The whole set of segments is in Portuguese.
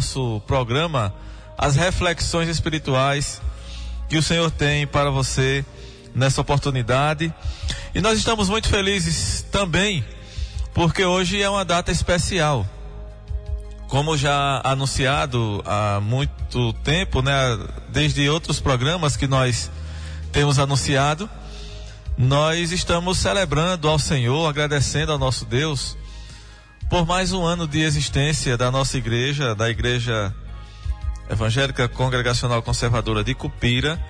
nosso programa as reflexões espirituais que o Senhor tem para você nessa oportunidade. E nós estamos muito felizes também, porque hoje é uma data especial. Como já anunciado há muito tempo, né, desde outros programas que nós temos anunciado, nós estamos celebrando ao Senhor, agradecendo ao nosso Deus por mais um ano de existência da nossa igreja, da Igreja Evangélica Congregacional Conservadora de Cupira.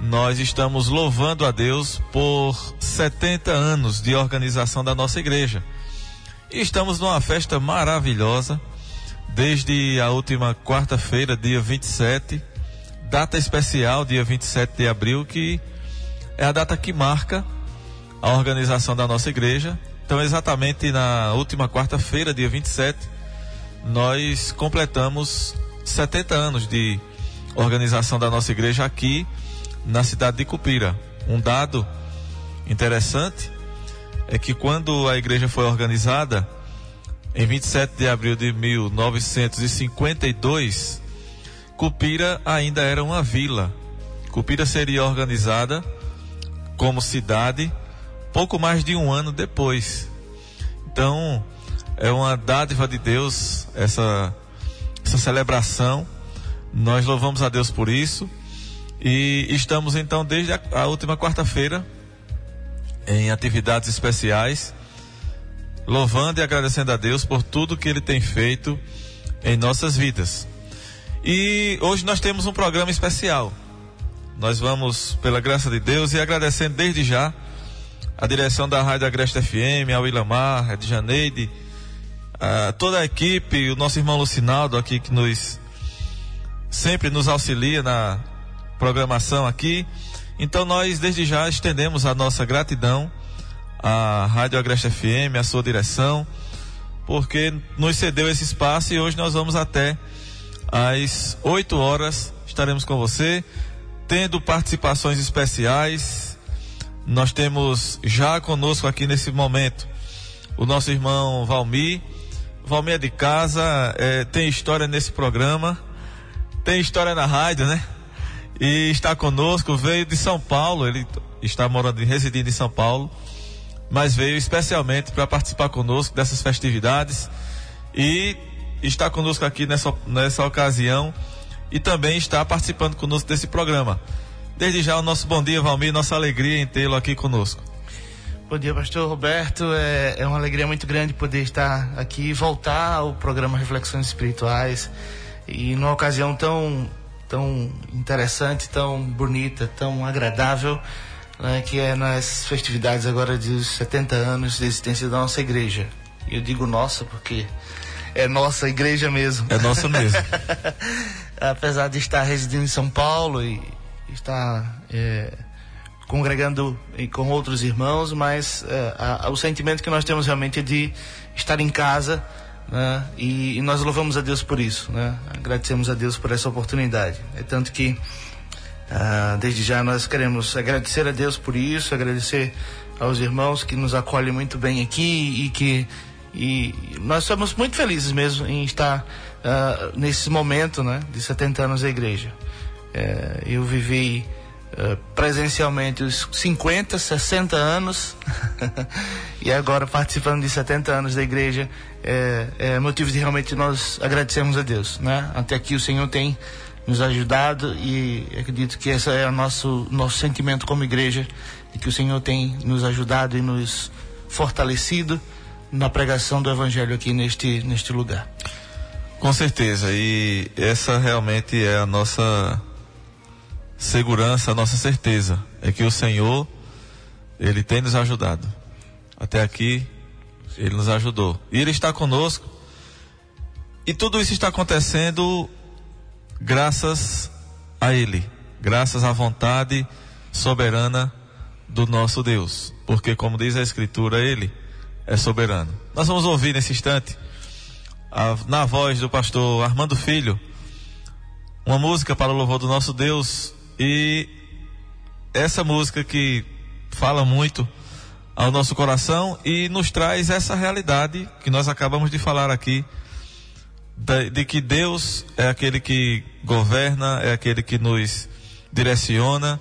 Nós estamos louvando a Deus por 70 anos de organização da nossa igreja. E estamos numa festa maravilhosa, desde a última quarta-feira, dia 27, data especial, dia 27 de abril, que é a data que marca a organização da nossa igreja então, exatamente na última quarta-feira, dia 27, nós completamos 70 anos de organização da nossa igreja aqui na cidade de Cupira. Um dado interessante é que quando a igreja foi organizada, em 27 de abril de 1952, Cupira ainda era uma vila. Cupira seria organizada como cidade pouco mais de um ano depois. Então, é uma dádiva de Deus essa, essa celebração. Nós louvamos a Deus por isso. E estamos então desde a, a última quarta-feira em atividades especiais, louvando e agradecendo a Deus por tudo que Ele tem feito em nossas vidas. E hoje nós temos um programa especial. Nós vamos, pela graça de Deus, e agradecendo desde já a direção da Rádio Agreste FM, a Willamar, a Janeide, a toda a equipe, o nosso irmão Lucinaldo aqui que nos sempre nos auxilia na programação aqui. Então nós desde já estendemos a nossa gratidão à Rádio Agreste FM, à sua direção, porque nos cedeu esse espaço e hoje nós vamos até às 8 horas estaremos com você, tendo participações especiais, nós temos já conosco aqui nesse momento o nosso irmão Valmir. Valmir é de casa, é, tem história nesse programa, tem história na rádio, né? E está conosco, veio de São Paulo, ele está morando e residindo em São Paulo, mas veio especialmente para participar conosco dessas festividades e está conosco aqui nessa, nessa ocasião e também está participando conosco desse programa. Desde já o nosso bom dia, Valmir, nossa alegria em tê-lo aqui conosco. Bom dia, pastor Roberto. É, é uma alegria muito grande poder estar aqui e voltar ao programa Reflexões Espirituais. E numa ocasião tão, tão interessante, tão bonita, tão agradável, né, que é nas festividades agora de 70 anos de existência da nossa igreja. E eu digo nossa porque é nossa igreja mesmo. É nossa mesmo. Apesar de estar residindo em São Paulo e está é, congregando com outros irmãos, mas é, a, o sentimento que nós temos realmente é de estar em casa né? e, e, nós louvamos a Deus por isso, né? agradecemos a Deus por essa oportunidade. É tanto que ah, desde já nós queremos agradecer a Deus por isso, agradecer aos irmãos que nos acolhem muito bem aqui e que e nós estamos muito felizes mesmo em estar uh, nesse momento né, de 70 anos da igreja. É, eu vivi uh, presencialmente os 50, 60 anos e agora participando de 70 anos da igreja é, é motivo de realmente nós agradecermos a Deus, né? Até aqui o Senhor tem nos ajudado e acredito que esse é o nosso nosso sentimento como igreja de que o Senhor tem nos ajudado e nos fortalecido na pregação do evangelho aqui neste neste lugar. Com certeza, e essa realmente é a nossa segurança, a nossa certeza é que o Senhor, Ele tem nos ajudado. Até aqui, Ele nos ajudou. E Ele está conosco. E tudo isso está acontecendo graças a Ele, graças à vontade soberana do nosso Deus. Porque, como diz a Escritura, Ele é soberano. Nós vamos ouvir nesse instante, a, na voz do pastor Armando Filho, uma música para o louvor do nosso Deus, e essa música que fala muito ao nosso coração e nos traz essa realidade que nós acabamos de falar aqui de que Deus é aquele que governa, é aquele que nos direciona,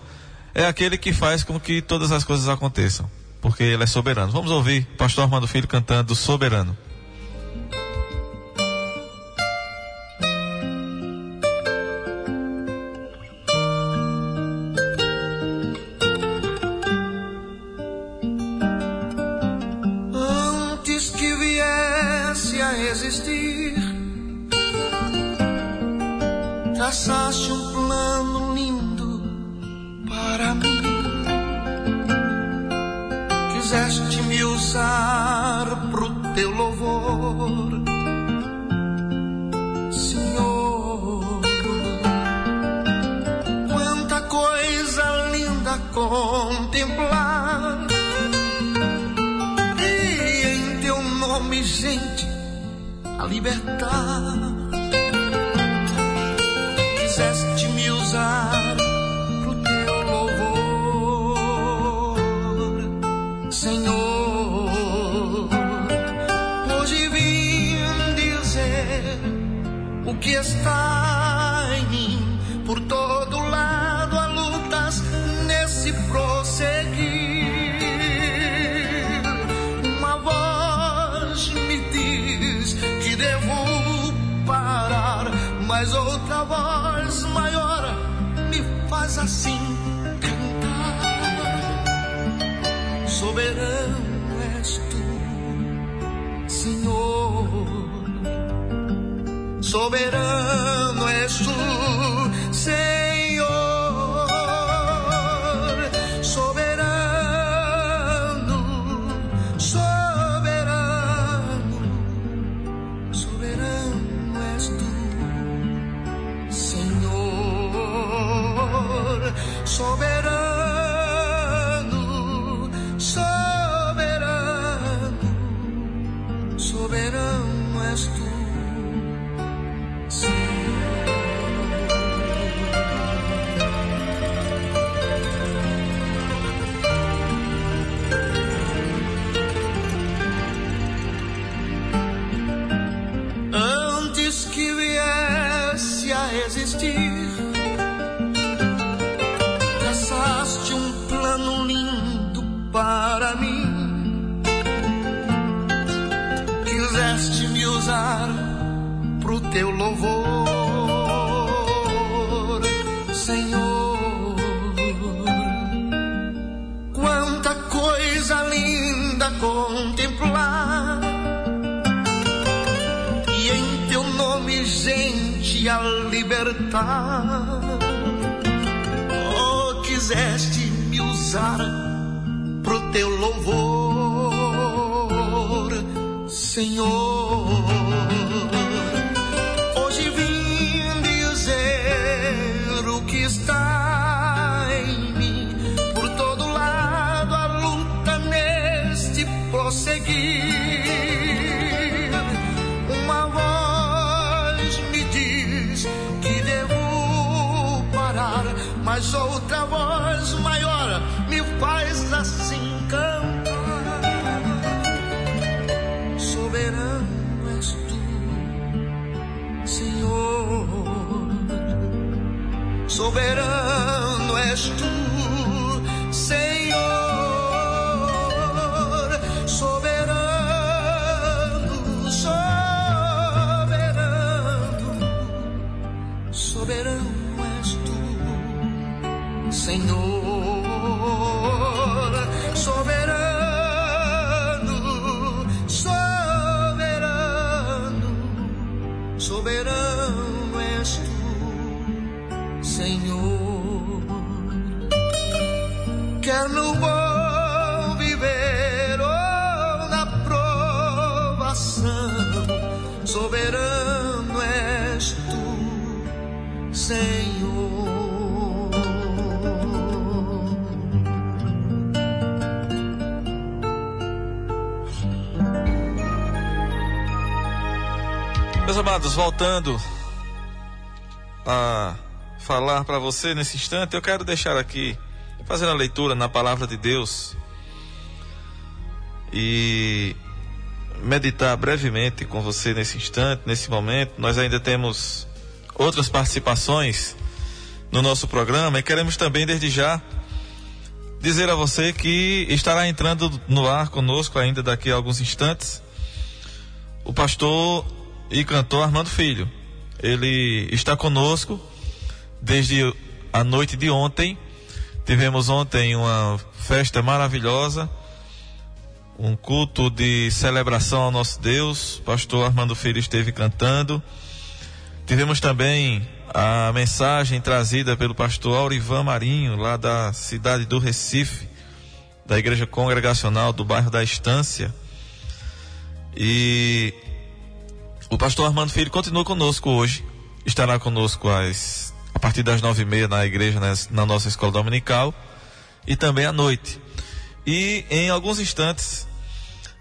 é aquele que faz com que todas as coisas aconteçam, porque Ele é soberano. Vamos ouvir pastor Armando Filho cantando Soberano. Quiseste me usar pro teu louvor, Senhor. Quanta coisa linda contemplar. E em teu nome, gente, a libertar o que está Soberano és tu, teu louvor, Senhor. Quanta coisa linda contemplar, e em teu nome, gente, a libertar. Oh, quiseste me usar pro teu louvor, Senhor. Soberano és tu, Senhor. Quer no bom viver ou na provação, soberano és tu, Senhor. Meus amados, voltando a falar para você nesse instante, eu quero deixar aqui, fazendo a leitura na palavra de Deus, e meditar brevemente com você nesse instante, nesse momento. Nós ainda temos outras participações no nosso programa e queremos também, desde já, dizer a você que estará entrando no ar conosco ainda daqui a alguns instantes o pastor e cantor Armando Filho. Ele está conosco desde a noite de ontem. Tivemos ontem uma festa maravilhosa, um culto de celebração ao nosso Deus. Pastor Armando Filho esteve cantando. Tivemos também a mensagem trazida pelo pastor Aurivan Marinho, lá da cidade do Recife, da Igreja Congregacional do bairro da Estância. E o pastor Armando Filho continua conosco hoje. Estará conosco às, partir das nove e meia na igreja, na, na nossa escola dominical. E também à noite. E em alguns instantes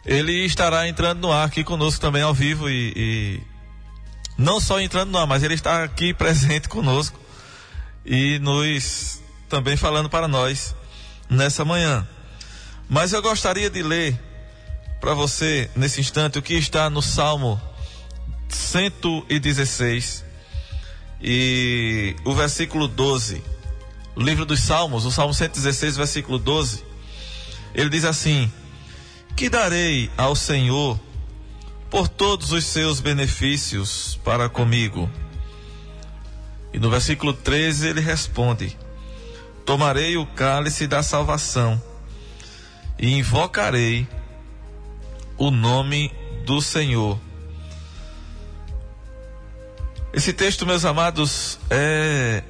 ele estará entrando no ar aqui conosco também ao vivo e, e não só entrando no ar, mas ele está aqui presente conosco e nos também falando para nós nessa manhã. Mas eu gostaria de ler para você nesse instante o que está no Salmo 116 e o versículo 12. O livro dos Salmos, o Salmo 116, versículo 12. Ele diz assim: Que darei ao Senhor por todos os seus benefícios para comigo. E no versículo 13 ele responde: Tomarei o cálice da salvação e invocarei o nome do Senhor. Esse texto, meus amados, é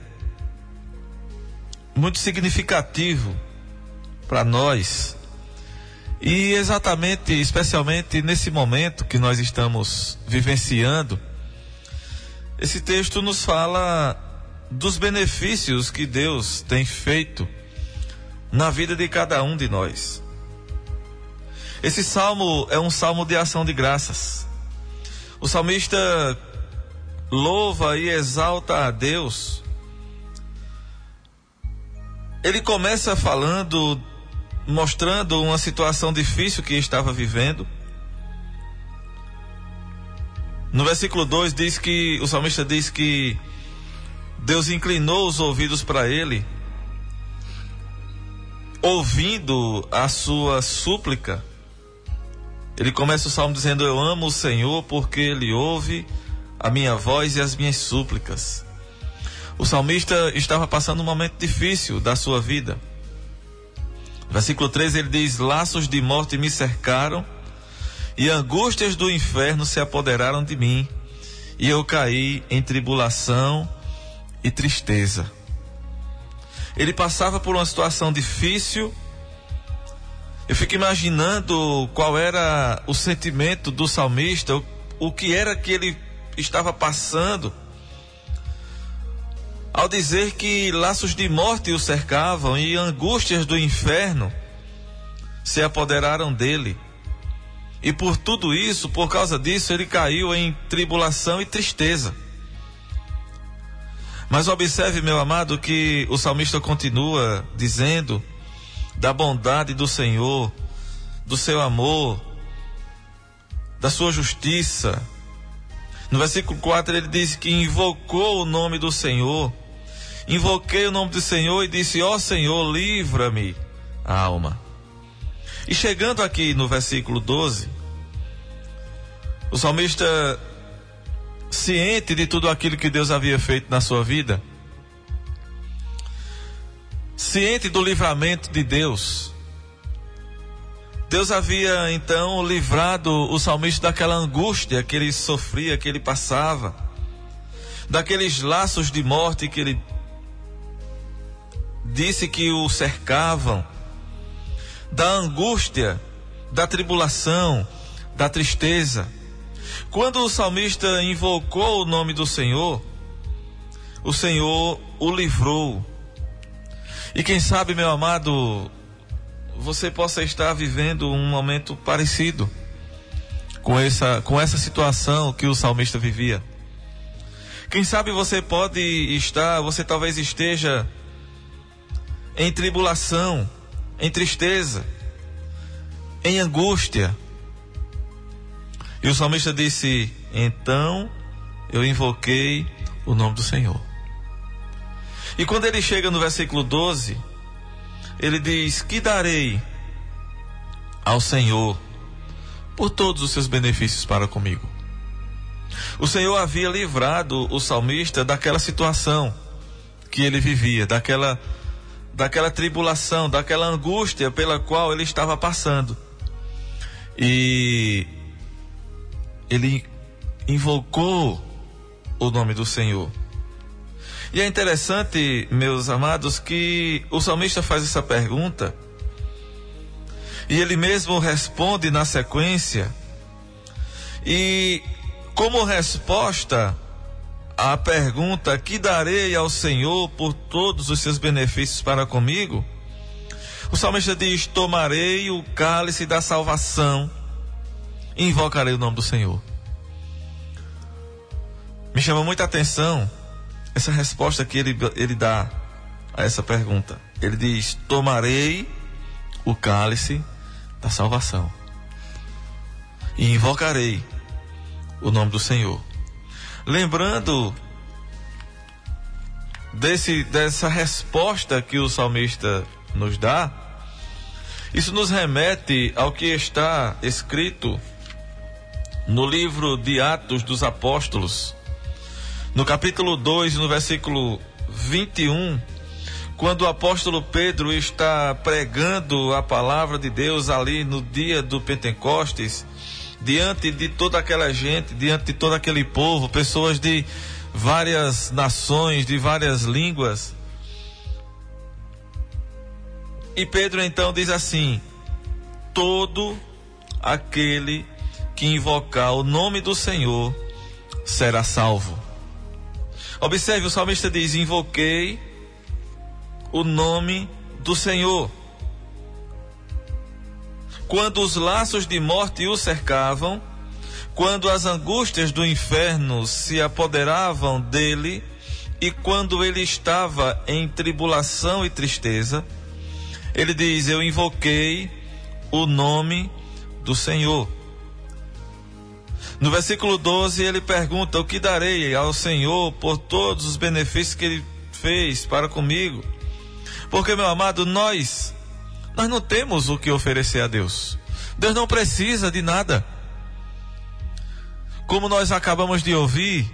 muito significativo para nós e exatamente, especialmente nesse momento que nós estamos vivenciando, esse texto nos fala dos benefícios que Deus tem feito na vida de cada um de nós. Esse salmo é um salmo de ação de graças. O salmista louva e exalta a Deus. Ele começa falando mostrando uma situação difícil que estava vivendo. No versículo 2 diz que o salmista diz que Deus inclinou os ouvidos para ele, ouvindo a sua súplica. Ele começa o salmo dizendo: Eu amo o Senhor porque ele ouve a minha voz e as minhas súplicas. O salmista estava passando um momento difícil da sua vida. Versículo 13 ele diz: Laços de morte me cercaram e angústias do inferno se apoderaram de mim, e eu caí em tribulação e tristeza. Ele passava por uma situação difícil. Eu fico imaginando qual era o sentimento do salmista, o, o que era que ele estava passando ao dizer que laços de morte o cercavam e angústias do inferno se apoderaram dele. E por tudo isso, por causa disso, ele caiu em tribulação e tristeza. Mas observe, meu amado, que o salmista continua dizendo da bondade do Senhor, do seu amor, da sua justiça. No versículo 4 ele diz que invocou o nome do Senhor Invoquei o nome do Senhor e disse: Ó oh, Senhor, livra-me alma. E chegando aqui no versículo 12, o salmista, ciente de tudo aquilo que Deus havia feito na sua vida, ciente do livramento de Deus, Deus havia então livrado o salmista daquela angústia que ele sofria, que ele passava, daqueles laços de morte que ele disse que o cercavam, da angústia, da tribulação, da tristeza. Quando o salmista invocou o nome do Senhor, o Senhor o livrou. E quem sabe, meu amado, você possa estar vivendo um momento parecido com essa, com essa situação que o salmista vivia. Quem sabe você pode estar, você talvez esteja em tribulação, em tristeza, em angústia. E o salmista disse: Então eu invoquei o nome do Senhor. E quando ele chega no versículo 12, ele diz: Que darei ao Senhor por todos os seus benefícios para comigo? O Senhor havia livrado o salmista daquela situação que ele vivia, daquela, daquela tribulação, daquela angústia pela qual ele estava passando. E ele invocou o nome do Senhor. E é interessante, meus amados, que o salmista faz essa pergunta e ele mesmo responde na sequência. E como resposta à pergunta: Que darei ao Senhor por todos os seus benefícios para comigo? O salmista diz: Tomarei o cálice da salvação e invocarei o nome do Senhor. Me chama muita atenção essa resposta que ele, ele dá a essa pergunta. Ele diz: Tomarei o cálice da salvação e invocarei o nome do Senhor. Lembrando desse, dessa resposta que o salmista nos dá, isso nos remete ao que está escrito no livro de Atos dos Apóstolos, no capítulo 2, no versículo 21, quando o apóstolo Pedro está pregando a palavra de Deus ali no dia do Pentecostes, diante de toda aquela gente, diante de todo aquele povo, pessoas de várias nações, de várias línguas. E Pedro então diz assim: Todo aquele que invocar o nome do Senhor será salvo. Observe, o salmista diz: Invoquei o nome do Senhor. Quando os laços de morte o cercavam, quando as angústias do inferno se apoderavam dele, e quando ele estava em tribulação e tristeza, ele diz: Eu invoquei o nome do Senhor. No versículo 12, ele pergunta: O que darei ao Senhor por todos os benefícios que ele fez para comigo? Porque, meu amado, nós, nós não temos o que oferecer a Deus. Deus não precisa de nada. Como nós acabamos de ouvir,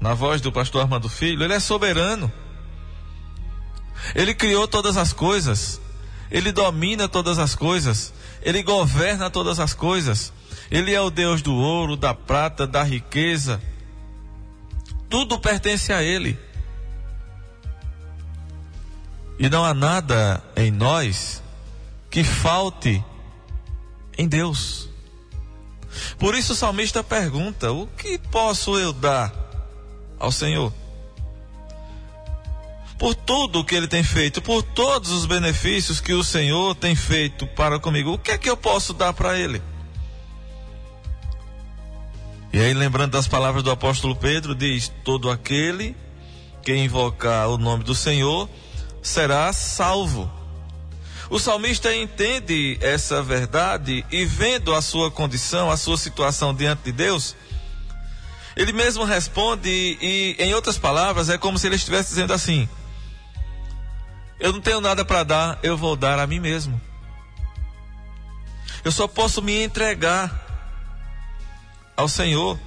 na voz do pastor Armando Filho, ele é soberano. Ele criou todas as coisas. Ele domina todas as coisas. Ele governa todas as coisas. Ele é o Deus do ouro, da prata, da riqueza. Tudo pertence a Ele. E não há nada em nós que falte em Deus. Por isso o salmista pergunta: O que posso eu dar ao Senhor? Por tudo o que ele tem feito, por todos os benefícios que o Senhor tem feito para comigo, o que é que eu posso dar para ele? E aí, lembrando das palavras do apóstolo Pedro, diz: Todo aquele que invocar o nome do Senhor será salvo. O salmista entende essa verdade e, vendo a sua condição, a sua situação diante de Deus, ele mesmo responde, e em outras palavras, é como se ele estivesse dizendo assim: Eu não tenho nada para dar, eu vou dar a mim mesmo. Eu só posso me entregar ao Senhor.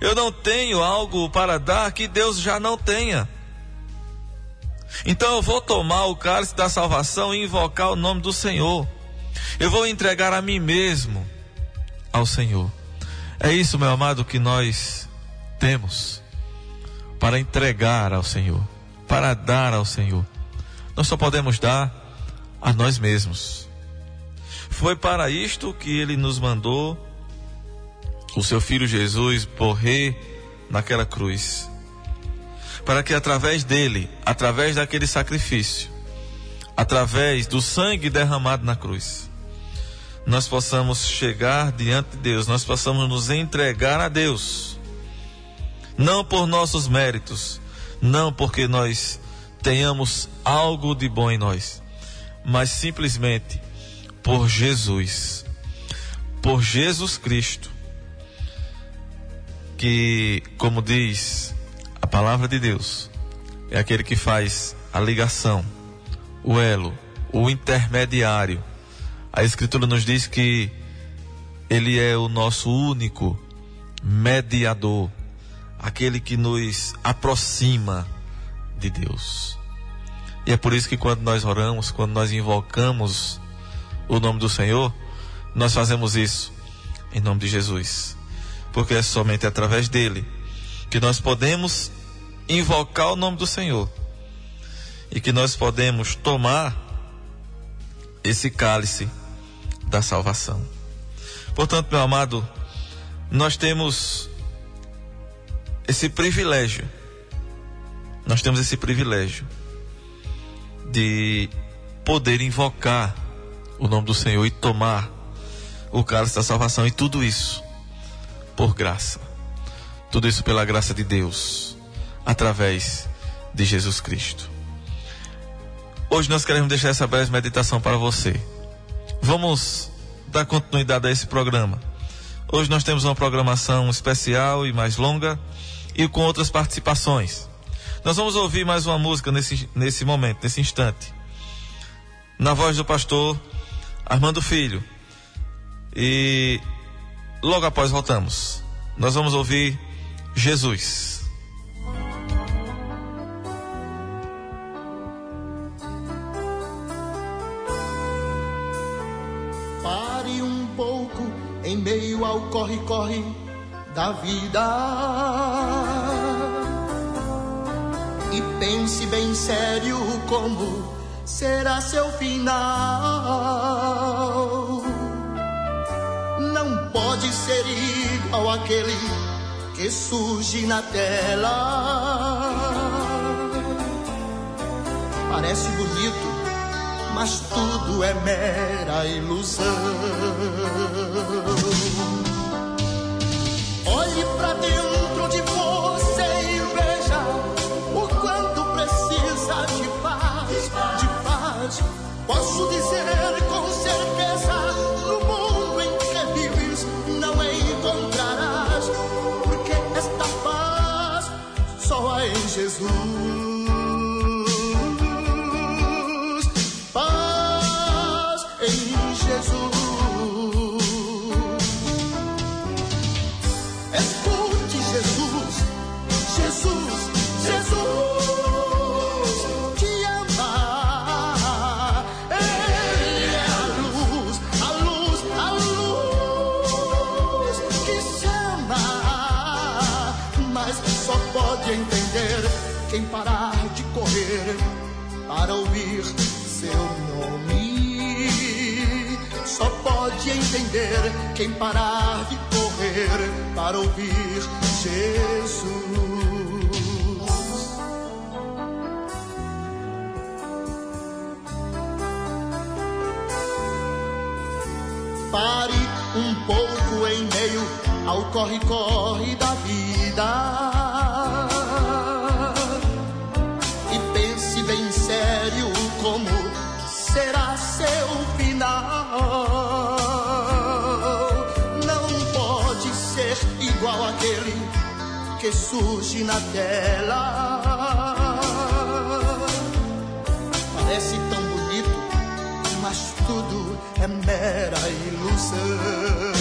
Eu não tenho algo para dar que Deus já não tenha. Então eu vou tomar o cálice da salvação e invocar o nome do Senhor. Eu vou entregar a mim mesmo ao Senhor. É isso, meu amado, que nós temos para entregar ao Senhor, para dar ao Senhor. Nós só podemos dar a nós mesmos. Foi para isto que ele nos mandou o seu filho Jesus morrer naquela cruz. Para que através dele, através daquele sacrifício, através do sangue derramado na cruz, nós possamos chegar diante de Deus, nós possamos nos entregar a Deus. Não por nossos méritos, não porque nós tenhamos algo de bom em nós, mas simplesmente por Jesus por Jesus Cristo, que, como diz a palavra de Deus, é aquele que faz a ligação, o elo, o intermediário. A Escritura nos diz que ele é o nosso único mediador, aquele que nos aproxima de Deus. E é por isso que quando nós oramos, quando nós invocamos o nome do Senhor, nós fazemos isso em nome de Jesus. Porque é somente através dele que nós podemos invocar o nome do Senhor e que nós podemos tomar esse cálice da salvação. Portanto, meu amado, nós temos esse privilégio. Nós temos esse privilégio de poder invocar o nome do Senhor e tomar o cálice da salvação e tudo isso por graça. Tudo isso pela graça de Deus, através de Jesus Cristo. Hoje nós queremos deixar essa breve meditação para você. Vamos dar continuidade a esse programa. Hoje nós temos uma programação especial e mais longa e com outras participações. Nós vamos ouvir mais uma música nesse, nesse momento, nesse instante. Na voz do pastor Armando Filho. E logo após voltamos. Nós vamos ouvir Jesus. Pare um pouco em meio ao corre-corre da vida. E pense bem sério como será seu final. Pode ser igual aquele que surge na tela. Parece bonito, mas tudo é mera ilusão. Olhe pra dentro entender quem parar de correr para ouvir Jesus. Pare um pouco em meio ao corre-corre da vida. Que surge na tela. Parece tão bonito, mas tudo é mera ilusão.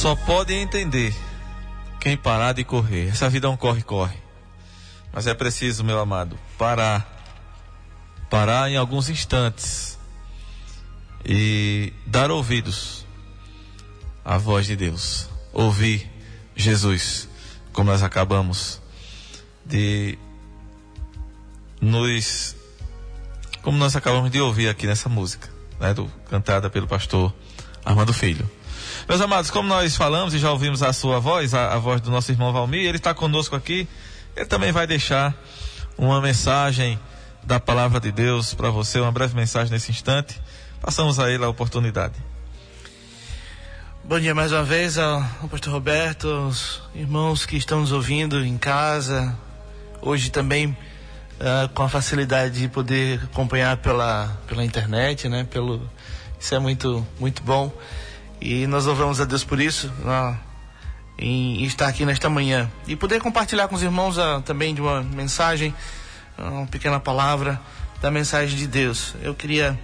Só pode entender quem parar de correr. Essa vida é um corre-corre. Mas é preciso, meu amado, parar. Parar em alguns instantes. E dar ouvidos à voz de Deus. Ouvir Jesus, como nós acabamos de nos. Como nós acabamos de ouvir aqui nessa música, né, do, cantada pelo pastor Armando Filho. Meus amados, como nós falamos e já ouvimos a sua voz, a, a voz do nosso irmão Valmir, ele está conosco aqui. Ele também vai deixar uma mensagem da palavra de Deus para você, uma breve mensagem nesse instante. Passamos a ele a oportunidade. Bom dia mais uma vez ao, pastor Roberto, aos irmãos que estão nos ouvindo em casa. Hoje também ah, com a facilidade de poder acompanhar pela, pela internet, né? Pelo, isso é muito, muito bom. E nós louvamos a Deus por isso, em estar aqui nesta manhã. E poder compartilhar com os irmãos ah, também de uma mensagem, ah, uma pequena palavra da mensagem de Deus. Eu queria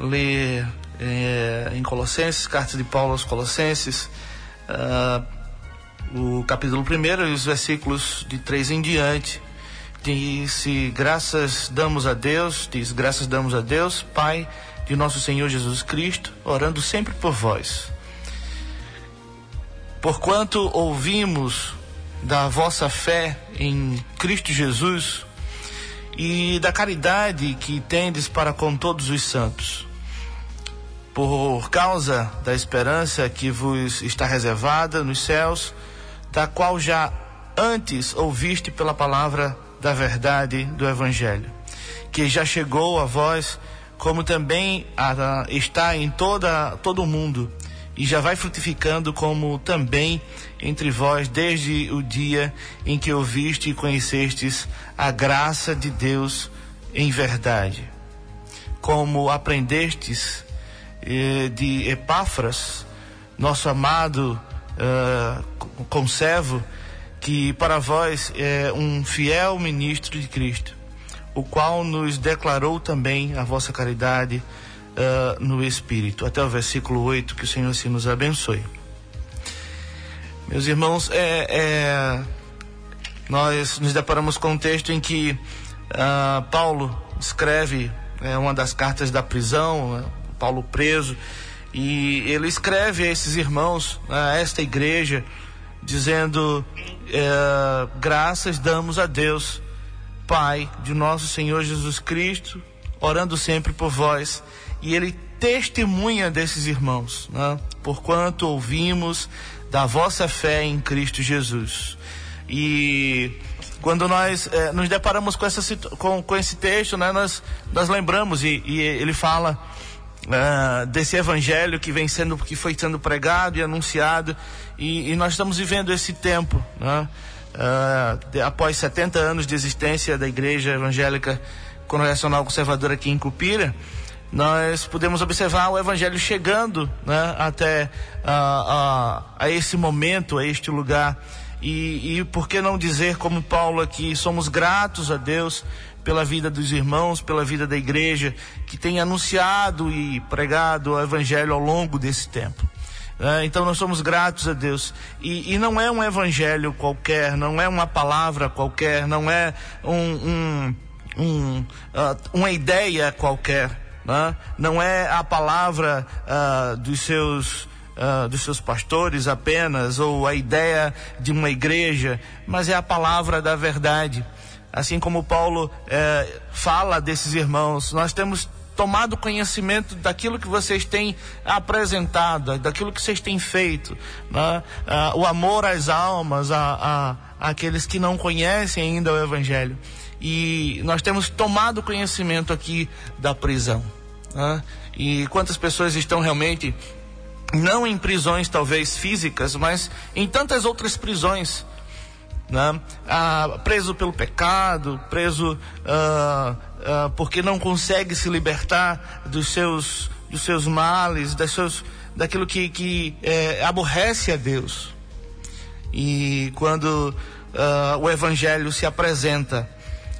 ler eh, em Colossenses, carta de Paulo aos Colossenses, ah, o capítulo 1 e os versículos de 3 em diante. Diz: Graças damos a Deus, diz: Graças damos a Deus, Pai de nosso Senhor Jesus Cristo, orando sempre por vós. Porquanto ouvimos da vossa fé em Cristo Jesus e da caridade que tendes para com todos os santos. Por causa da esperança que vos está reservada nos céus, da qual já antes ouviste pela palavra da verdade do Evangelho, que já chegou a vós, como também a, está em toda, todo o mundo, e já vai frutificando como também entre vós desde o dia em que ouviste e conhecestes a graça de Deus em verdade. Como aprendestes eh, de Epáfras, nosso amado eh, conservo, que para vós é um fiel ministro de Cristo, o qual nos declarou também a vossa caridade uh, no Espírito. Até o versículo 8, que o Senhor se nos abençoe. Meus irmãos, é, é, nós nos deparamos com um texto em que uh, Paulo escreve é, uma das cartas da prisão, né, Paulo preso, e ele escreve a esses irmãos, a esta igreja, dizendo: é, graças damos a Deus, Pai de nosso Senhor Jesus Cristo, orando sempre por vós. E ele testemunha desses irmãos, né? porquanto ouvimos da vossa fé em Cristo Jesus. E quando nós é, nos deparamos com, essa, com, com esse texto, né, nós, nós lembramos, e, e ele fala uh, desse evangelho que vem sendo, que foi sendo pregado e anunciado, e, e nós estamos vivendo esse tempo, né? Uh, após 70 anos de existência da Igreja Evangélica Congregacional Conservadora aqui em Cupira, nós podemos observar o Evangelho chegando né, até uh, uh, a esse momento, a este lugar. E, e por que não dizer, como Paulo aqui, somos gratos a Deus pela vida dos irmãos, pela vida da igreja, que tem anunciado e pregado o Evangelho ao longo desse tempo. É, então nós somos gratos a Deus. E, e, não é um evangelho qualquer, não é uma palavra qualquer, não é um, um, um uh, uma ideia qualquer. Né? Não é a palavra uh, dos seus. Uh, dos seus pastores apenas, ou a ideia de uma igreja, mas é a palavra da verdade. Assim como Paulo eh, fala desses irmãos, nós temos tomado conhecimento daquilo que vocês têm apresentado, daquilo que vocês têm feito, né? ah, o amor às almas, a, a, aqueles que não conhecem ainda o Evangelho. E nós temos tomado conhecimento aqui da prisão. Né? E quantas pessoas estão realmente, não em prisões talvez físicas, mas em tantas outras prisões né? Ah, preso pelo pecado, preso ah, ah, porque não consegue se libertar dos seus, dos seus males, das seus, daquilo que, que é, aborrece a Deus. E quando ah, o Evangelho se apresenta,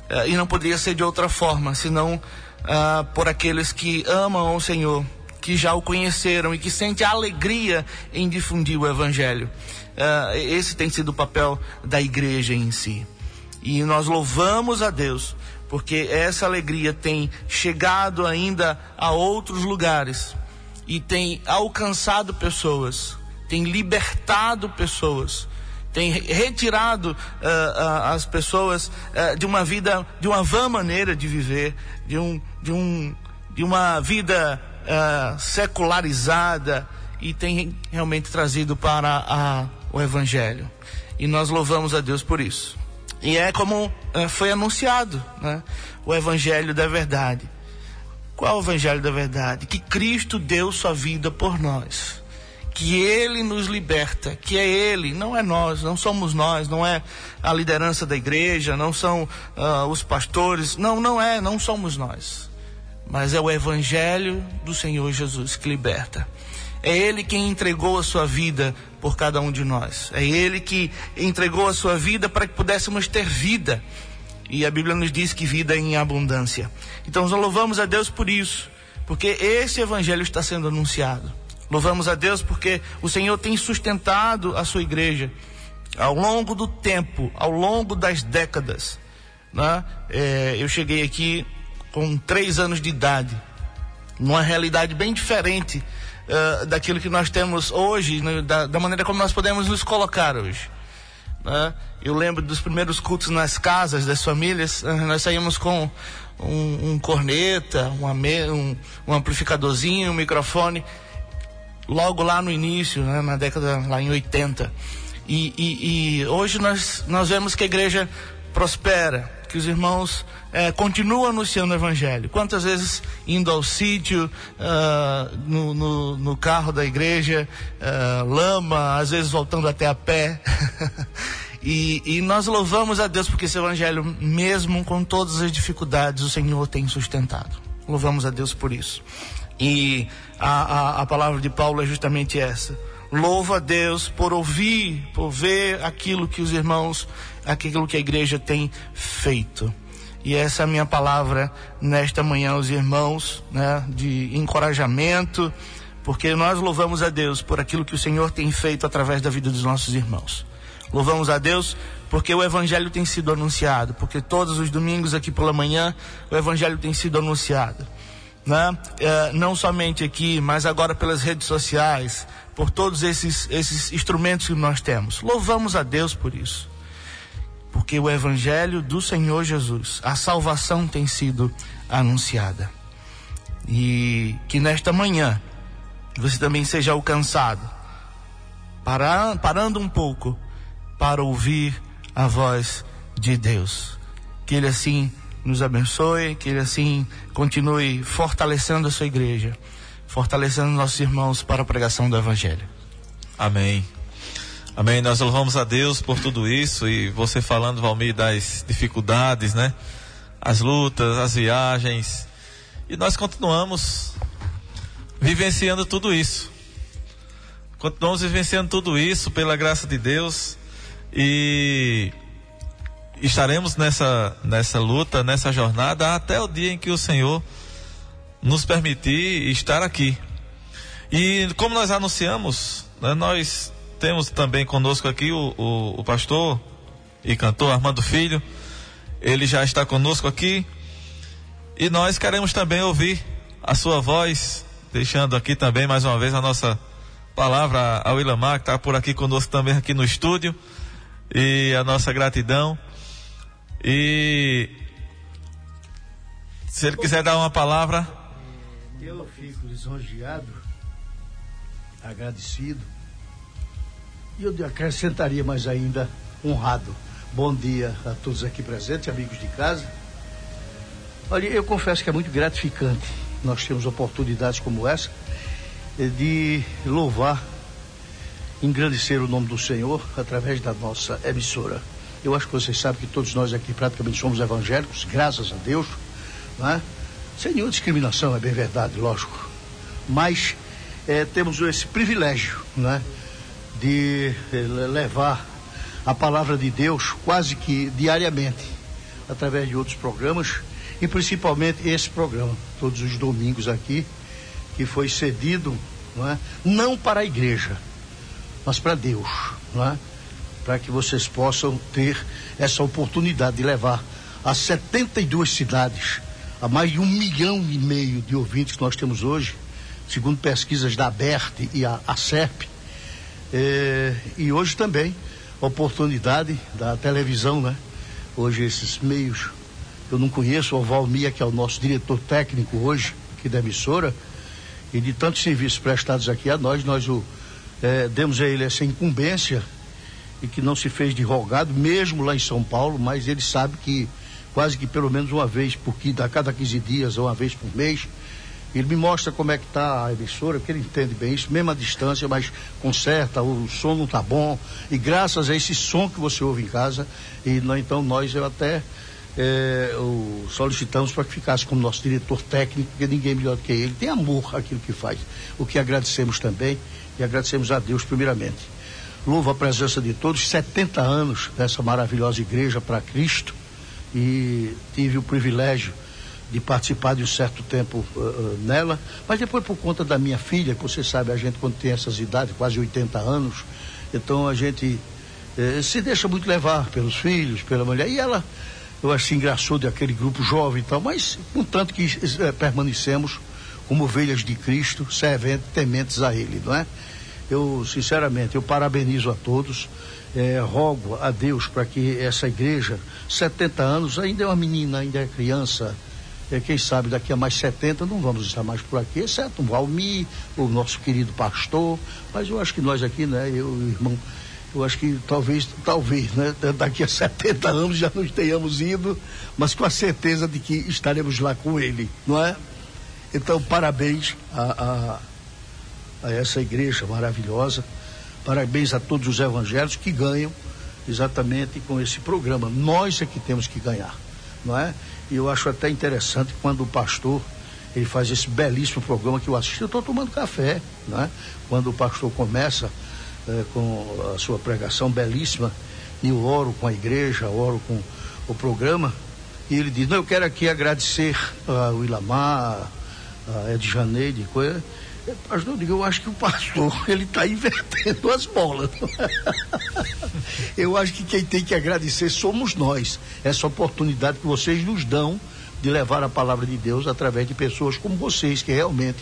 ah, e não poderia ser de outra forma, senão ah, por aqueles que amam o Senhor, que já o conheceram e que sentem alegria em difundir o Evangelho. Uh, esse tem sido o papel da igreja em si. E nós louvamos a Deus, porque essa alegria tem chegado ainda a outros lugares e tem alcançado pessoas, tem libertado pessoas, tem retirado uh, uh, as pessoas de uma vida, de uma vã maneira de viver, de, um, de, um, de uma vida secularizada e tem realmente trazido para a o Evangelho. E nós louvamos a Deus por isso. E é como é, foi anunciado, né? O Evangelho da verdade. Qual o Evangelho da verdade? Que Cristo deu sua vida por nós. Que Ele nos liberta, que é Ele, não é nós, não somos nós, não é a liderança da igreja, não são uh, os pastores, não, não é, não somos nós. Mas é o Evangelho do Senhor Jesus que liberta. É Ele quem entregou a sua vida por cada um de nós. É Ele que entregou a sua vida para que pudéssemos ter vida. E a Bíblia nos diz que vida é em abundância. Então nós louvamos a Deus por isso, porque esse Evangelho está sendo anunciado. Louvamos a Deus porque o Senhor tem sustentado a sua igreja ao longo do tempo, ao longo das décadas. Né? É, eu cheguei aqui com três anos de idade, numa realidade bem diferente uh, daquilo que nós temos hoje, né, da, da, maneira como nós podemos nos colocar hoje. Né? Eu lembro dos primeiros cultos nas casas das famílias, uh, nós saímos com um, um corneta, uma um, um amplificadorzinho, um microfone, logo lá no início, né, na década lá em 80. E, e, e hoje nós, nós vemos que a igreja prospera, que os irmãos é, continuam anunciando o evangelho. Quantas vezes indo ao sítio, uh, no, no, no, carro da igreja, uh, lama, às vezes voltando até a pé. e, e nós louvamos a Deus porque esse evangelho, mesmo com todas as dificuldades, o Senhor tem sustentado. Louvamos a Deus por isso. E a, a, a palavra de Paulo é justamente essa. Louva a Deus por ouvir, por ver aquilo que os irmãos aquilo que a igreja tem feito. E essa é a minha palavra nesta manhã aos irmãos, né, de encorajamento, porque nós louvamos a Deus por aquilo que o Senhor tem feito através da vida dos nossos irmãos. Louvamos a Deus porque o Evangelho tem sido anunciado, porque todos os domingos aqui pela manhã o Evangelho tem sido anunciado. Né? É, não somente aqui, mas agora pelas redes sociais, por todos esses, esses instrumentos que nós temos. Louvamos a Deus por isso porque o Evangelho do Senhor Jesus, a salvação tem sido anunciada. E que nesta manhã você também seja alcançado, para, parando um pouco para ouvir a voz de Deus. Que Ele assim nos abençoe, que Ele assim continue fortalecendo a sua igreja, fortalecendo nossos irmãos para a pregação do Evangelho. Amém. Amém. Nós louvamos a Deus por tudo isso e você falando, Valmir, das dificuldades, né? As lutas, as viagens. E nós continuamos vivenciando tudo isso. Continuamos vivenciando tudo isso pela graça de Deus e estaremos nessa, nessa luta, nessa jornada até o dia em que o Senhor nos permitir estar aqui. E como nós anunciamos, né, nós temos também conosco aqui o, o, o pastor e cantor Armando Filho. Ele já está conosco aqui. E nós queremos também ouvir a sua voz, deixando aqui também mais uma vez a nossa palavra ao Ilamar, que está por aqui conosco também aqui no estúdio. E a nossa gratidão. E se ele quiser dar uma palavra. Eu fico lisonjeado, agradecido. E eu acrescentaria mais ainda honrado. Bom dia a todos aqui presentes, amigos de casa. Olha, eu confesso que é muito gratificante nós temos oportunidades como essa eh, de louvar, engrandecer o nome do Senhor através da nossa emissora. Eu acho que vocês sabem que todos nós aqui praticamente somos evangélicos, graças a Deus, né? Sem nenhuma discriminação, é bem verdade, lógico. Mas é, temos esse privilégio né? de é, levar a palavra de Deus quase que diariamente, através de outros programas e principalmente esse programa, todos os domingos aqui, que foi cedido não, é? não para a igreja, mas para Deus, é? para que vocês possam ter essa oportunidade de levar a 72 cidades, a mais de um milhão e meio de ouvintes que nós temos hoje, segundo pesquisas da ABERT e a, a é, e hoje também oportunidade da televisão, né? Hoje esses meios eu não conheço, o Valmir, que é o nosso diretor técnico hoje, aqui da emissora, e de tantos serviços prestados aqui a nós, nós o, é, demos a ele essa incumbência e que não se fez de rogado, mesmo lá em São Paulo, mas ele sabe que quase que pelo menos uma vez por a cada 15 dias ou uma vez por mês, ele me mostra como é que está a emissora, porque ele entende bem isso, mesmo distância, mas conserta, o som não está bom, e graças a esse som que você ouve em casa, e então nós eu até é, o, solicitamos para que ficasse como nosso diretor técnico, porque ninguém melhor do que ele, tem amor aquilo que faz, o que agradecemos também, e agradecemos a Deus primeiramente. Louvo a presença de todos, 70 anos dessa maravilhosa igreja para Cristo, e tive o privilégio de participar de um certo tempo uh, nela, mas depois por conta da minha filha, que você sabe, a gente quando tem essas idades, quase 80 anos, então a gente uh, se deixa muito levar pelos filhos, pela mulher, e ela, eu acho engraçado aquele grupo jovem e tal, mas contanto que permanecemos como ovelhas de Cristo, serventes, tementes a Ele, não é? Eu, sinceramente, eu parabenizo a todos, eh, rogo a Deus para que essa igreja, 70 anos, ainda é uma menina, ainda é criança, é, quem sabe daqui a mais 70 não vamos estar mais por aqui, exceto o Valmir, o nosso querido pastor, mas eu acho que nós aqui, né, eu o irmão, eu acho que talvez, talvez, né, daqui a 70 anos já não tenhamos ido, mas com a certeza de que estaremos lá com ele, não é? Então, parabéns a, a, a essa igreja maravilhosa, parabéns a todos os evangélicos que ganham exatamente com esse programa. Nós é que temos que ganhar, não é? E eu acho até interessante quando o pastor ele faz esse belíssimo programa que eu assisto, eu estou tomando café, né? Quando o pastor começa eh, com a sua pregação belíssima, e eu oro com a igreja, oro com o programa, e ele diz, não, eu quero aqui agradecer ao Ilamar, a Ed Janeide, coisa. Pastor, eu acho que o pastor ele está invertendo as bolas. eu acho que quem tem que agradecer somos nós. Essa oportunidade que vocês nos dão de levar a palavra de Deus através de pessoas como vocês, que realmente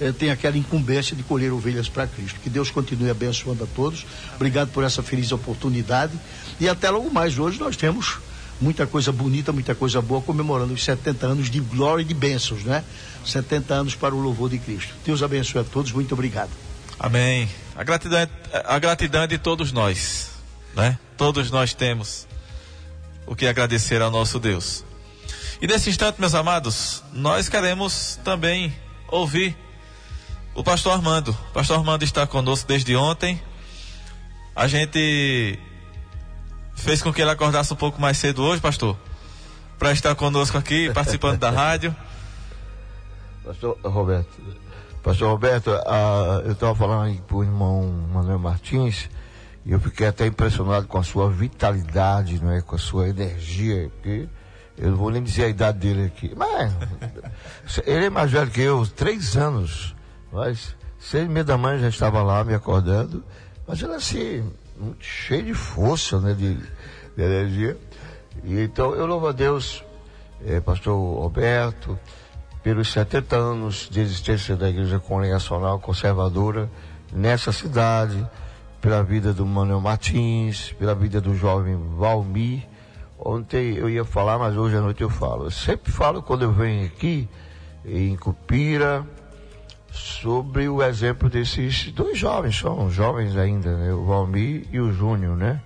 eh, têm aquela incumbência de colher ovelhas para Cristo. Que Deus continue abençoando a todos. Obrigado por essa feliz oportunidade. E até logo mais. Hoje nós temos muita coisa bonita, muita coisa boa, comemorando os 70 anos de glória e de bênçãos, né? 70 anos para o louvor de Cristo. Deus abençoe a todos, muito obrigado. Amém. A gratidão é, a gratidão é de todos nós, né? Todos nós temos o que agradecer ao nosso Deus. E nesse instante, meus amados, nós queremos também ouvir o pastor Armando. O pastor Armando está conosco desde ontem. A gente fez com que ele acordasse um pouco mais cedo hoje, pastor, para estar conosco aqui, participando da rádio. Pastor Roberto, Pastor Roberto, ah, eu estava falando aí para o irmão Manuel Martins, e eu fiquei até impressionado com a sua vitalidade, não é? com a sua energia, porque eu não vou nem dizer a idade dele aqui, mas ele é mais velho que eu, três anos, mas Seis e meia da manhã já estava lá me acordando, mas ela assim, muito cheia de força, né, de, de energia. E então eu louvo a Deus, eh, pastor Roberto, pelos 70 anos de existência da Igreja Congregacional Conservadora nessa cidade, pela vida do Manuel Martins, pela vida do jovem Valmir. Ontem eu ia falar, mas hoje à noite eu falo. Eu sempre falo quando eu venho aqui em Cupira sobre o exemplo desses dois jovens, são jovens ainda, né? o Valmir e o Júnior, né?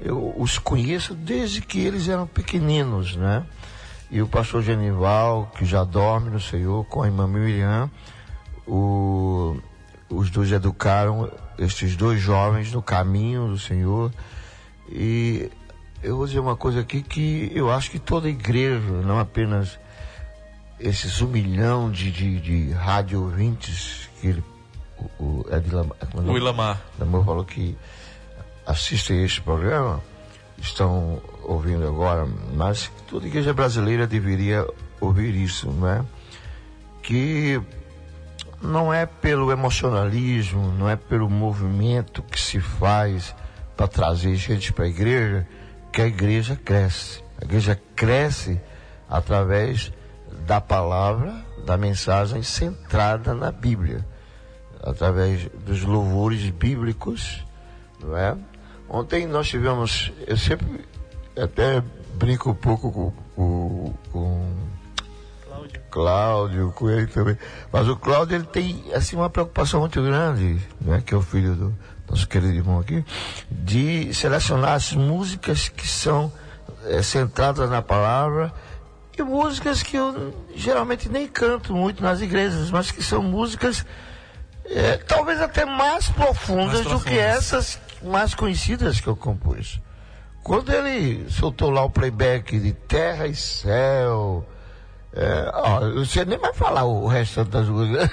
Eu os conheço desde que eles eram pequeninos, né? E o pastor Genival, que já dorme no Senhor, com a irmã Miriam, o, os dois educaram estes dois jovens no caminho do Senhor. E eu vou dizer uma coisa aqui que eu acho que toda igreja, não apenas esses um milhão de, de, de rádio ouvintes que ele, o, o, é é O Ilamar. Lamar falou que assistem este programa, estão ouvindo agora, mas toda igreja brasileira deveria ouvir isso, não é? Que não é pelo emocionalismo, não é pelo movimento que se faz para trazer gente para a igreja que a igreja cresce. A igreja cresce através da palavra, da mensagem centrada na Bíblia, através dos louvores bíblicos, não é? Ontem nós tivemos, eu sempre até brinco um pouco com, com, com Cláudio, com ele também. Mas o Cláudio ele tem assim uma preocupação muito grande, né, que é o filho do nosso querido irmão aqui, de selecionar as músicas que são eh, centradas na palavra e músicas que eu geralmente nem canto muito nas igrejas, mas que são músicas eh, talvez até mais profundas Mais do que profundas. essas mais conhecidas que eu compus. Quando ele soltou lá o playback de Terra e Céu, é, ó, você nem vai falar o resto das músicas.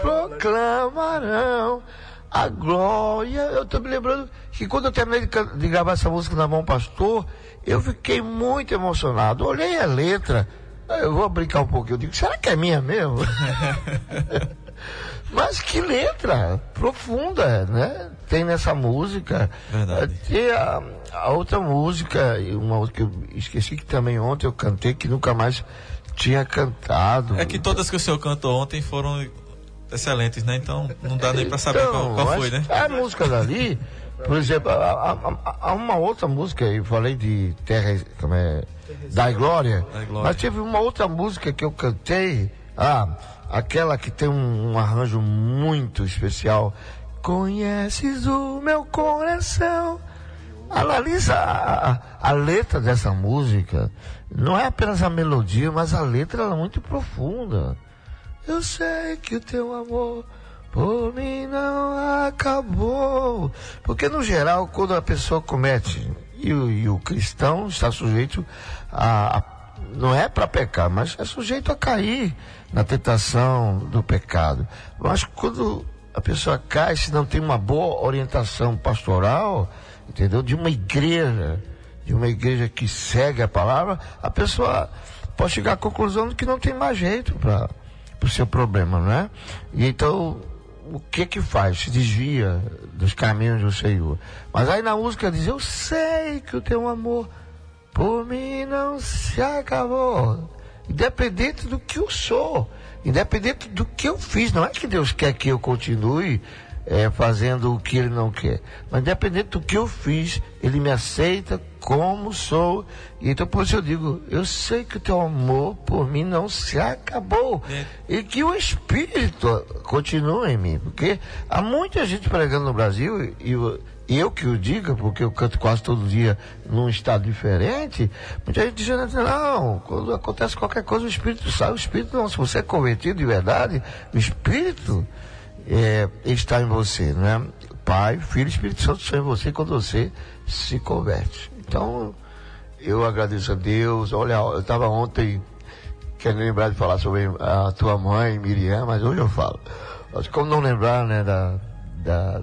Proclamarão a glória. Eu tô me lembrando que quando eu terminei de, de gravar essa música na mão pastor, eu fiquei muito emocionado. Olhei a letra, eu vou brincar um pouquinho, eu digo, será que é minha mesmo? Mas que letra profunda, né? Tem nessa música. Verdade. Tem a, a outra música, uma outra que eu esqueci que também ontem eu cantei, que nunca mais tinha cantado. É que todas que o senhor cantou ontem foram excelentes, né? Então não dá nem pra saber qual, qual mas foi, né? A música dali, por exemplo, há, uma outra música, eu falei de Terra, como é, da Glória, Glória. mas teve uma outra música que eu cantei, ah, aquela que tem um, um arranjo muito especial. Conheces o meu coração. Analisa a, a- a letra dessa música. Não é apenas a melodia, mas a letra ela é muito profunda. Eu sei que o teu amor por mim não acabou. Porque no geral, quando a pessoa comete, e o, e o cristão está sujeito a, a- não é para pecar, mas é sujeito a cair na tentação do pecado. Mas quando a pessoa cai, se não tem uma boa orientação pastoral, entendeu? De uma igreja, de uma igreja que segue a palavra, a pessoa pode chegar à conclusão de que não tem mais jeito para o seu problema, não é? E então, o que que faz? Se desvia dos caminhos do Senhor. Mas aí na música diz, eu sei que o teu amor por mim não se acabou. Independente do que eu sou, independente do que eu fiz, não é que Deus quer que eu continue eh, fazendo o que Ele não quer, mas independente do que eu fiz, Ele me aceita como sou. E então por isso eu digo, eu sei que o teu amor por mim não se acabou É. e que o Espírito continua em mim, porque há muita gente pregando no Brasil e eu, e eu que o diga, porque eu canto quase todo dia num estado diferente, muita gente dizendo assim, não, quando acontece qualquer coisa o Espírito sai, o Espírito não, se você é convertido de verdade, o Espírito é, está em você, né? Pai, Filho e Espírito Santo estão em você quando você se converte. Então, eu agradeço a Deus. Olha, eu estava ontem querendo lembrar de falar sobre a tua mãe, Miriam, mas hoje eu falo. Mas como não lembrar, né, da, da,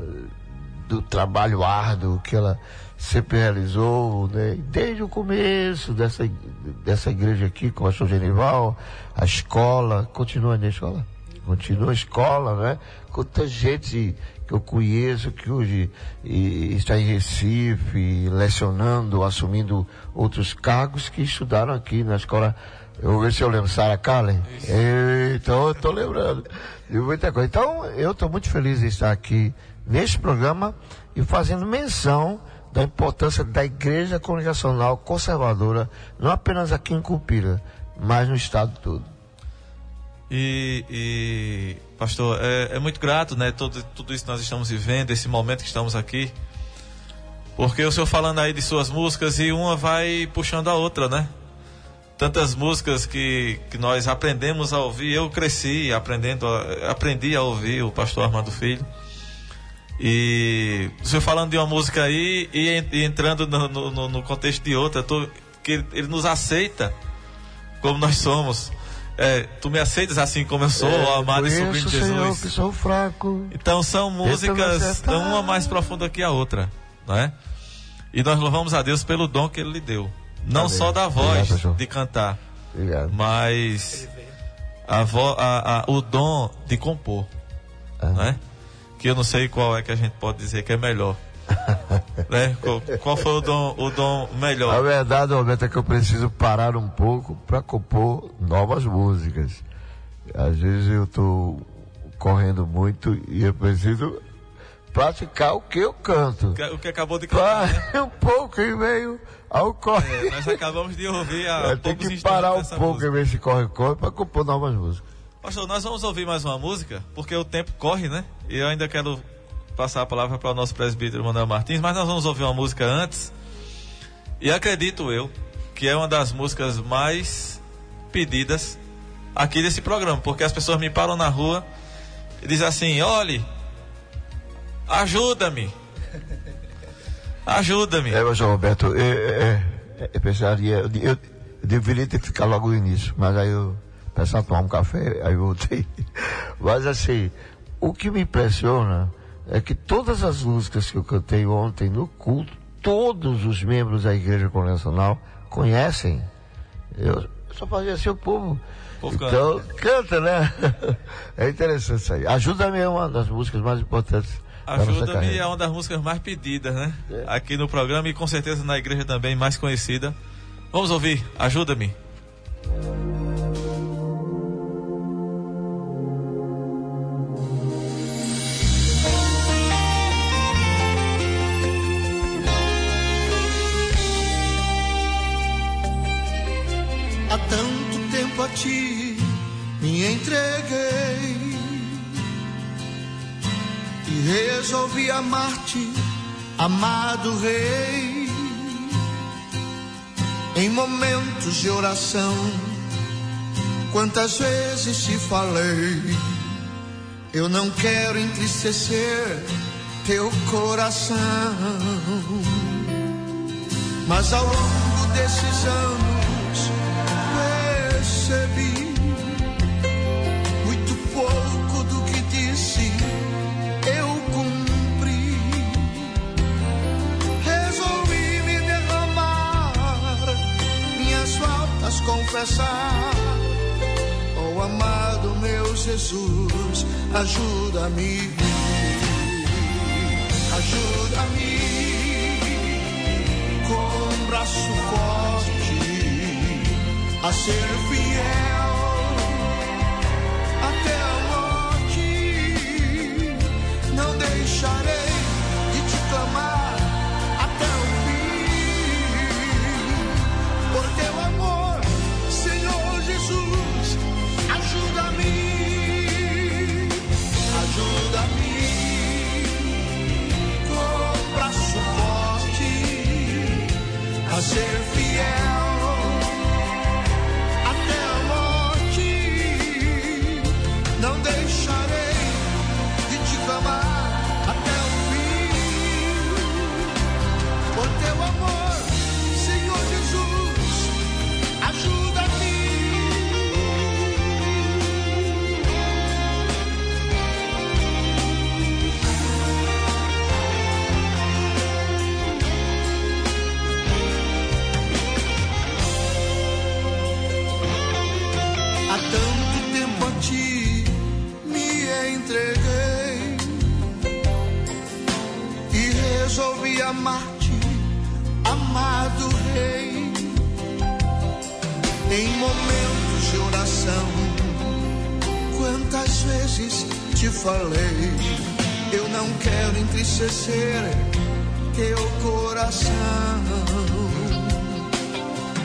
do trabalho árduo que ela sempre realizou, né, desde o começo dessa, dessa igreja aqui, com o pastor Genival, a escola, continua na escola? continua escola, né? Quanta gente que eu conheço que hoje está em Recife, lecionando, assumindo outros cargos que estudaram aqui na escola. Eu vou ver se eu lembro, Sara Kallen. Então eu estou lembrando de muita coisa. Então eu estou muito feliz de estar aqui neste programa e fazendo menção da importância da Igreja Congregacional Conservadora, não apenas aqui em Cupira, mas no estado todo. E, e pastor, é, é, muito grato, né? Todo, tudo isso que nós estamos vivendo, esse momento que estamos aqui. Porque o senhor falando aí de suas músicas e uma vai puxando a outra, né? Tantas músicas que, que nós aprendemos a ouvir. Eu cresci aprendendo, a, aprendi a ouvir o pastor Armando Filho. E o senhor falando de uma música aí e, e entrando no, no, no, contexto de outra, tô, que ele nos aceita como nós somos. É, tu me aceitas assim como eu sou, é, amado e sobrinho de Jesus. Senhor, que sou fraco. Então são músicas uma mais profunda que a outra, não é? E nós louvamos a Deus pelo dom que Ele lhe deu, não Amém. só da voz Obrigado, de cantar, Obrigado. mas a vo, a, a, o dom de compor, ah. não é? Que eu não sei qual é que a gente pode dizer que é melhor. né? Qual, qual, foi o dom, o dom melhor? A verdade, Roberto, é que eu preciso parar um pouco para compor novas músicas. Às vezes eu estou correndo muito e eu preciso praticar o que eu canto. O que acabou de cantar. Né? um pouco e meio ao corre. É, nós acabamos de ouvir a. Tem que parar um pouco música. e ver se corre-corre para compor novas músicas. Pastor, nós vamos ouvir mais uma música, porque o tempo corre, né? E eu ainda quero passar a palavra para o nosso presbítero Manuel Martins, mas nós vamos ouvir uma música antes. E acredito eu que é uma das músicas mais pedidas aqui desse programa, porque as pessoas me param na rua e dizem assim: olhe, ajuda-me. Ajuda-me. É, João Roberto, eu, eu, eu pensaria, eu, eu, deveria ter ficado logo no início, mas aí eu pensava tomar um café, aí voltei. Mas assim, o que me impressiona é que todas as músicas que eu cantei ontem no culto, todos os membros da Igreja Congregacional conhecem. Eu só fazia assim o povo. então, canta. canta, né? É interessante isso aí. Ajuda-me é uma das músicas mais importantes. Ajuda-me é uma das músicas mais pedidas, né? É. Aqui no programa e com certeza na igreja também mais conhecida. Vamos ouvir, ajuda-me. Ti me entreguei e resolvi amar-te, amado Rei. Em momentos de oração, quantas vezes te falei, eu não quero entristecer teu coração, mas ao longo desses anos Jesus, ajuda-me, ajuda-me. Com braço forte a ser fiel forte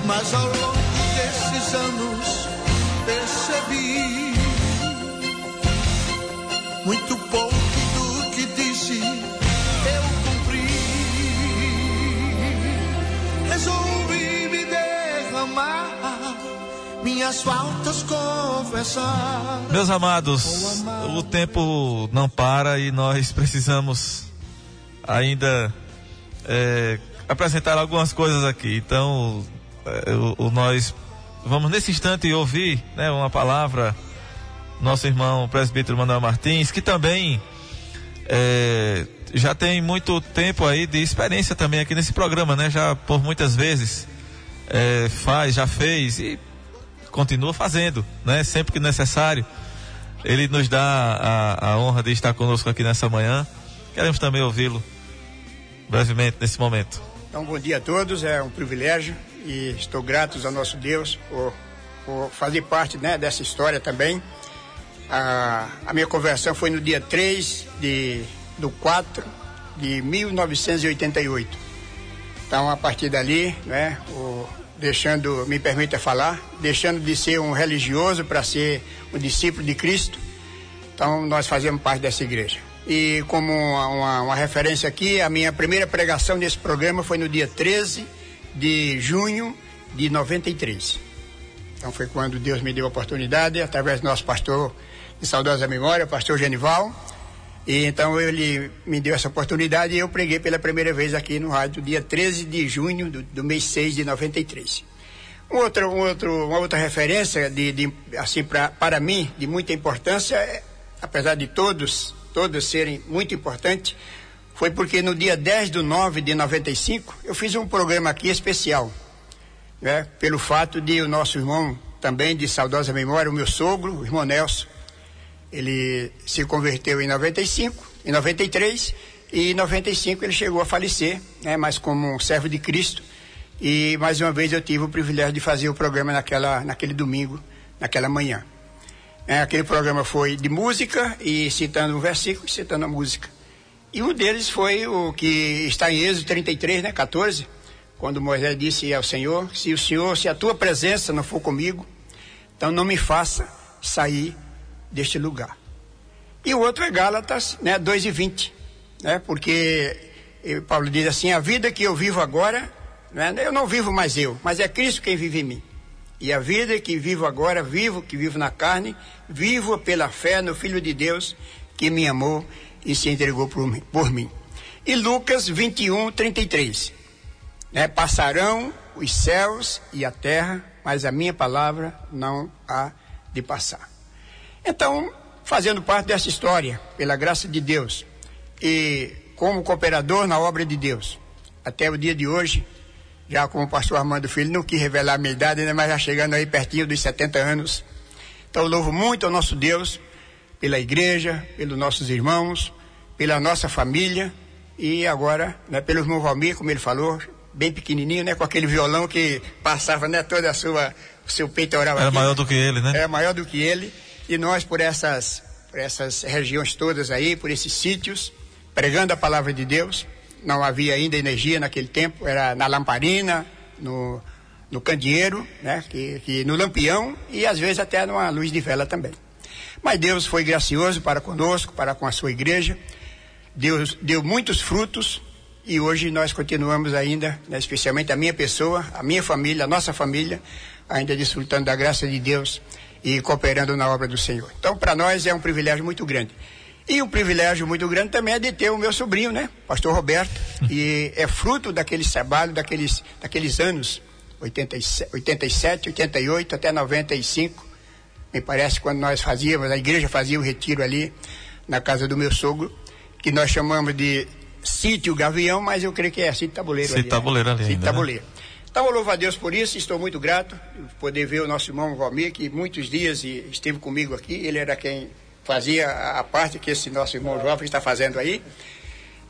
Mas ao longo desses anos percebi muito pouco do que disse eu cumpri. Resolvi me derramar, minhas faltas confessar. Meus amados, o tempo não para e nós precisamos ainda é, apresentar algumas coisas aqui. Então, o, o nós vamos nesse instante ouvir né, uma palavra nosso irmão presbítero Manuel Martins, que também é, já tem muito tempo aí de experiência também aqui nesse programa, né? Já por muitas vezes é, faz, já fez e continua fazendo, né? Sempre que necessário. Ele nos dá a, a honra de estar conosco aqui nessa manhã. Queremos também ouvi-lo brevemente nesse momento. Então, bom dia a todos, é um privilégio e estou grato ao nosso Deus por, por fazer parte né, dessa história também. A, a, minha conversão foi no dia 3 de, do 4 de 1988. Então, a partir dali, né, o, deixando, me permita falar, deixando de ser um religioso para ser um discípulo de Cristo, então nós fazemos parte dessa igreja. E como uma, uma, uma referência aqui, a minha primeira pregação nesse programa foi no dia 13 de junho de 93. Então foi quando Deus me deu a oportunidade, através do nosso pastor de saudosa memória, o pastor Genival. E então ele me deu essa oportunidade e eu preguei pela primeira vez aqui no rádio, dia 13 de junho do, do mês 6 de 93. Um outro, um outro, uma outra referência de, de assim pra, para mim de muita importância, é, apesar de todos, todos serem muito importantes, foi porque no dia 10 de 9 de 95 eu fiz um programa aqui especial, né, pelo fato de o nosso irmão, também de saudosa memória, o meu sogro, o irmão Nelson, ele se converteu em 95, em 93, e em 95 ele chegou a falecer, né, mas como um servo de Cristo. E mais uma vez eu tive o privilégio de fazer o programa naquela, naquele domingo, naquela manhã. É, aquele programa foi de música e citando um versículo, citando a música. E um deles foi o que está em Êxodo 33, né, 14, quando Moisés disse ao Senhor: Se o Senhor, se a tua presença não for comigo, então não me faça sair deste lugar. E o outro é Gálatas, né, 2 e 20, né, porque Paulo diz assim: A vida que eu vivo agora, né, eu não vivo mais eu, mas é Cristo quem vive em mim. E a vida que vivo agora, vivo, que vivo na carne, vivo pela fé no Filho de Deus que me amou e se entregou por mim. Por mim. E Lucas 21, 33. Né? Passarão os céus e a terra, mas a minha palavra não há de passar. Então, fazendo parte dessa história, pela graça de Deus, e como cooperador na obra de Deus, até o dia de hoje, já como pastor Armando Filho, não quis revelar a minha idade, né, mas já chegando aí pertinho dos 70 anos. Então, louvo muito ao nosso Deus pela igreja, pelos nossos irmãos, pela nossa família e agora né, pelo irmão Valmir, como ele falou, bem pequenininho, né, com aquele violão que passava né, toda a sua, o seu peitoral. Era aqui, maior do que ele, né? Era maior do que ele. E nós, por essas, por essas regiões todas aí, por esses sítios, pregando a palavra de Deus, não havia ainda energia naquele tempo, era na lamparina, no, no candeeiro, né, que, que no lampião e às vezes até numa luz de vela também. Mas Deus foi gracioso para conosco, para com a sua igreja. Deus deu muitos frutos e hoje nós continuamos ainda, né, especialmente a minha pessoa, a minha família, a nossa família, ainda desfrutando da graça de Deus e cooperando na obra do Senhor. Então, para nós é um privilégio muito grande. E um privilégio muito grande também é de ter o meu sobrinho, né? Pastor Roberto. E é fruto daqueles trabalhos, daqueles, daqueeles anos, 87, 87, 88 até 95 me parece, quando nós fazíamos, a igreja fazia o retiro ali na casa do meu sogro, que nós chamamos de sítio Gavião, mas eu creio que é sítio Tabuleiro. Sítio ali, Tabuleiro né? ali. Sítio né? Tabuleiro. Né? Então eu louvo a Deus por isso, estou muito grato por poder ver o nosso irmão Valmir, que muitos dias esteve comigo aqui, ele era quem fazia a parte que esse nosso irmão jovem está fazendo aí.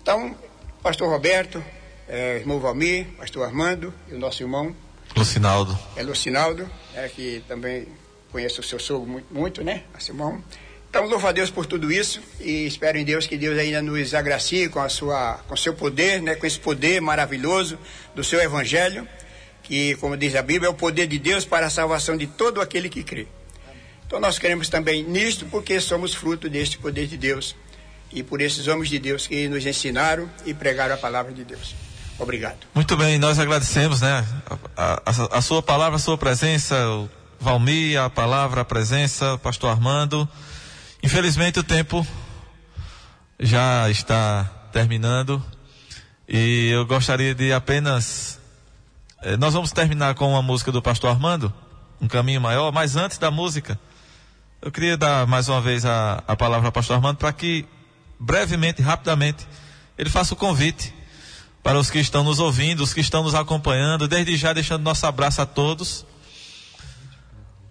Então, pastor Roberto, é, irmão Valmir, pastor Armando e o nosso irmão Lucinaldo. é Lucinaldo, é, que também conheço o seu sogro muito, muito né, nosso irmão. Então, louvo a Deus por tudo isso e espero em Deus que Deus ainda nos agracie com a sua, com seu poder, né, com esse poder maravilhoso do seu evangelho, que, como diz a Bíblia, é o poder de Deus para a salvação de todo aquele que crê. Então, nós queremos também nisto porque somos fruto deste poder de Deus e por esses homens de Deus que nos ensinaram e pregaram a palavra de Deus. Obrigado. Muito bem, nós agradecemos, né? A, a, a sua palavra, a sua presença, o Valmir, a palavra, a presença, pastor Armando. Infelizmente o tempo já está terminando e eu gostaria de apenas. eh, nós vamos terminar com uma música do pastor Armando, Um Caminho Maior, mas antes da música, eu queria dar mais uma vez a, a palavra ao pastor Armando para que, brevemente, rapidamente, ele faça o convite para os que estão nos ouvindo, os que estão nos acompanhando, desde já deixando nosso abraço a todos.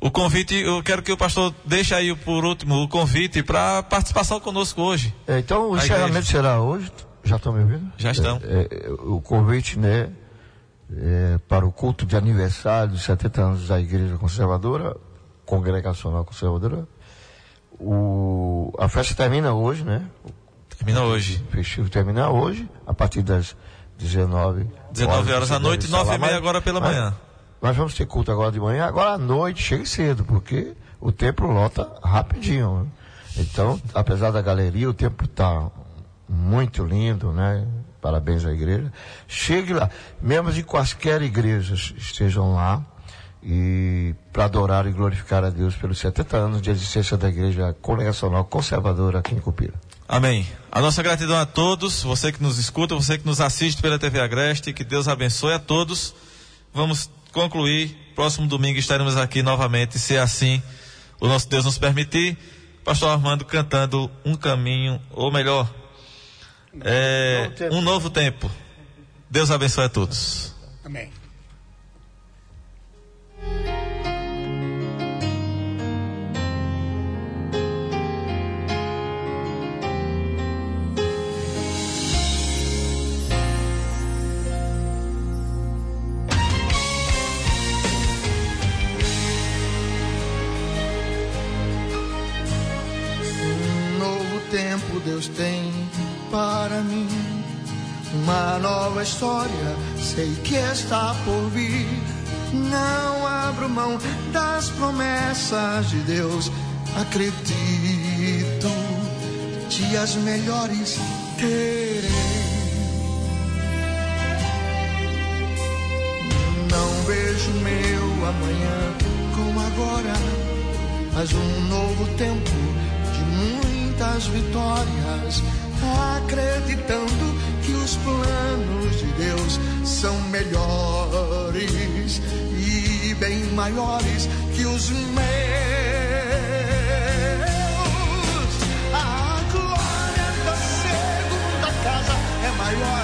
O convite, eu quero que o pastor deixe aí por último o convite para participação conosco hoje. É, então o encerramento será hoje. Já estão me ouvindo? Já estão. É, é, o convite, né, é, para o culto de aniversário dos 70 anos da Igreja Conservadora, Congregacional Conservadora. O, a festa termina hoje, né? Termina hoje. O festivo termina hoje, a partir das 19 19 horas da noite, deve estar 9 lá, e meia agora pela mas- manhã. Nós vamos ter culto agora de manhã, agora à noite, chegue cedo, porque o templo lota rapidinho. né? Então, apesar da galeria, o templo está muito lindo, né? Parabéns à igreja. Chegue lá, membros de quaisquer igrejas estejam lá e para adorar e glorificar a Deus pelos 70 anos de existência da igreja congregacional conservadora aqui em Cupira. Amém. A nossa gratidão a todos, você que nos escuta, você que nos assiste pela TV Agreste, que Deus abençoe a todos. Vamos concluir. Próximo domingo estaremos aqui novamente, se assim o nosso Deus nos permitir. Pastor Armando cantando um caminho, ou melhor, é, um novo tempo. Deus abençoe a todos. Amém. Deus tem para mim. Uma nova história, sei que está por vir. Não abro mão das promessas de Deus. Acredito, dias melhores terei. Não vejo meu amanhã como agora, mas um novo tempo muitas vitórias, acreditando que os planos de Deus são melhores e bem maiores que os meus. A glória da segunda casa é maior.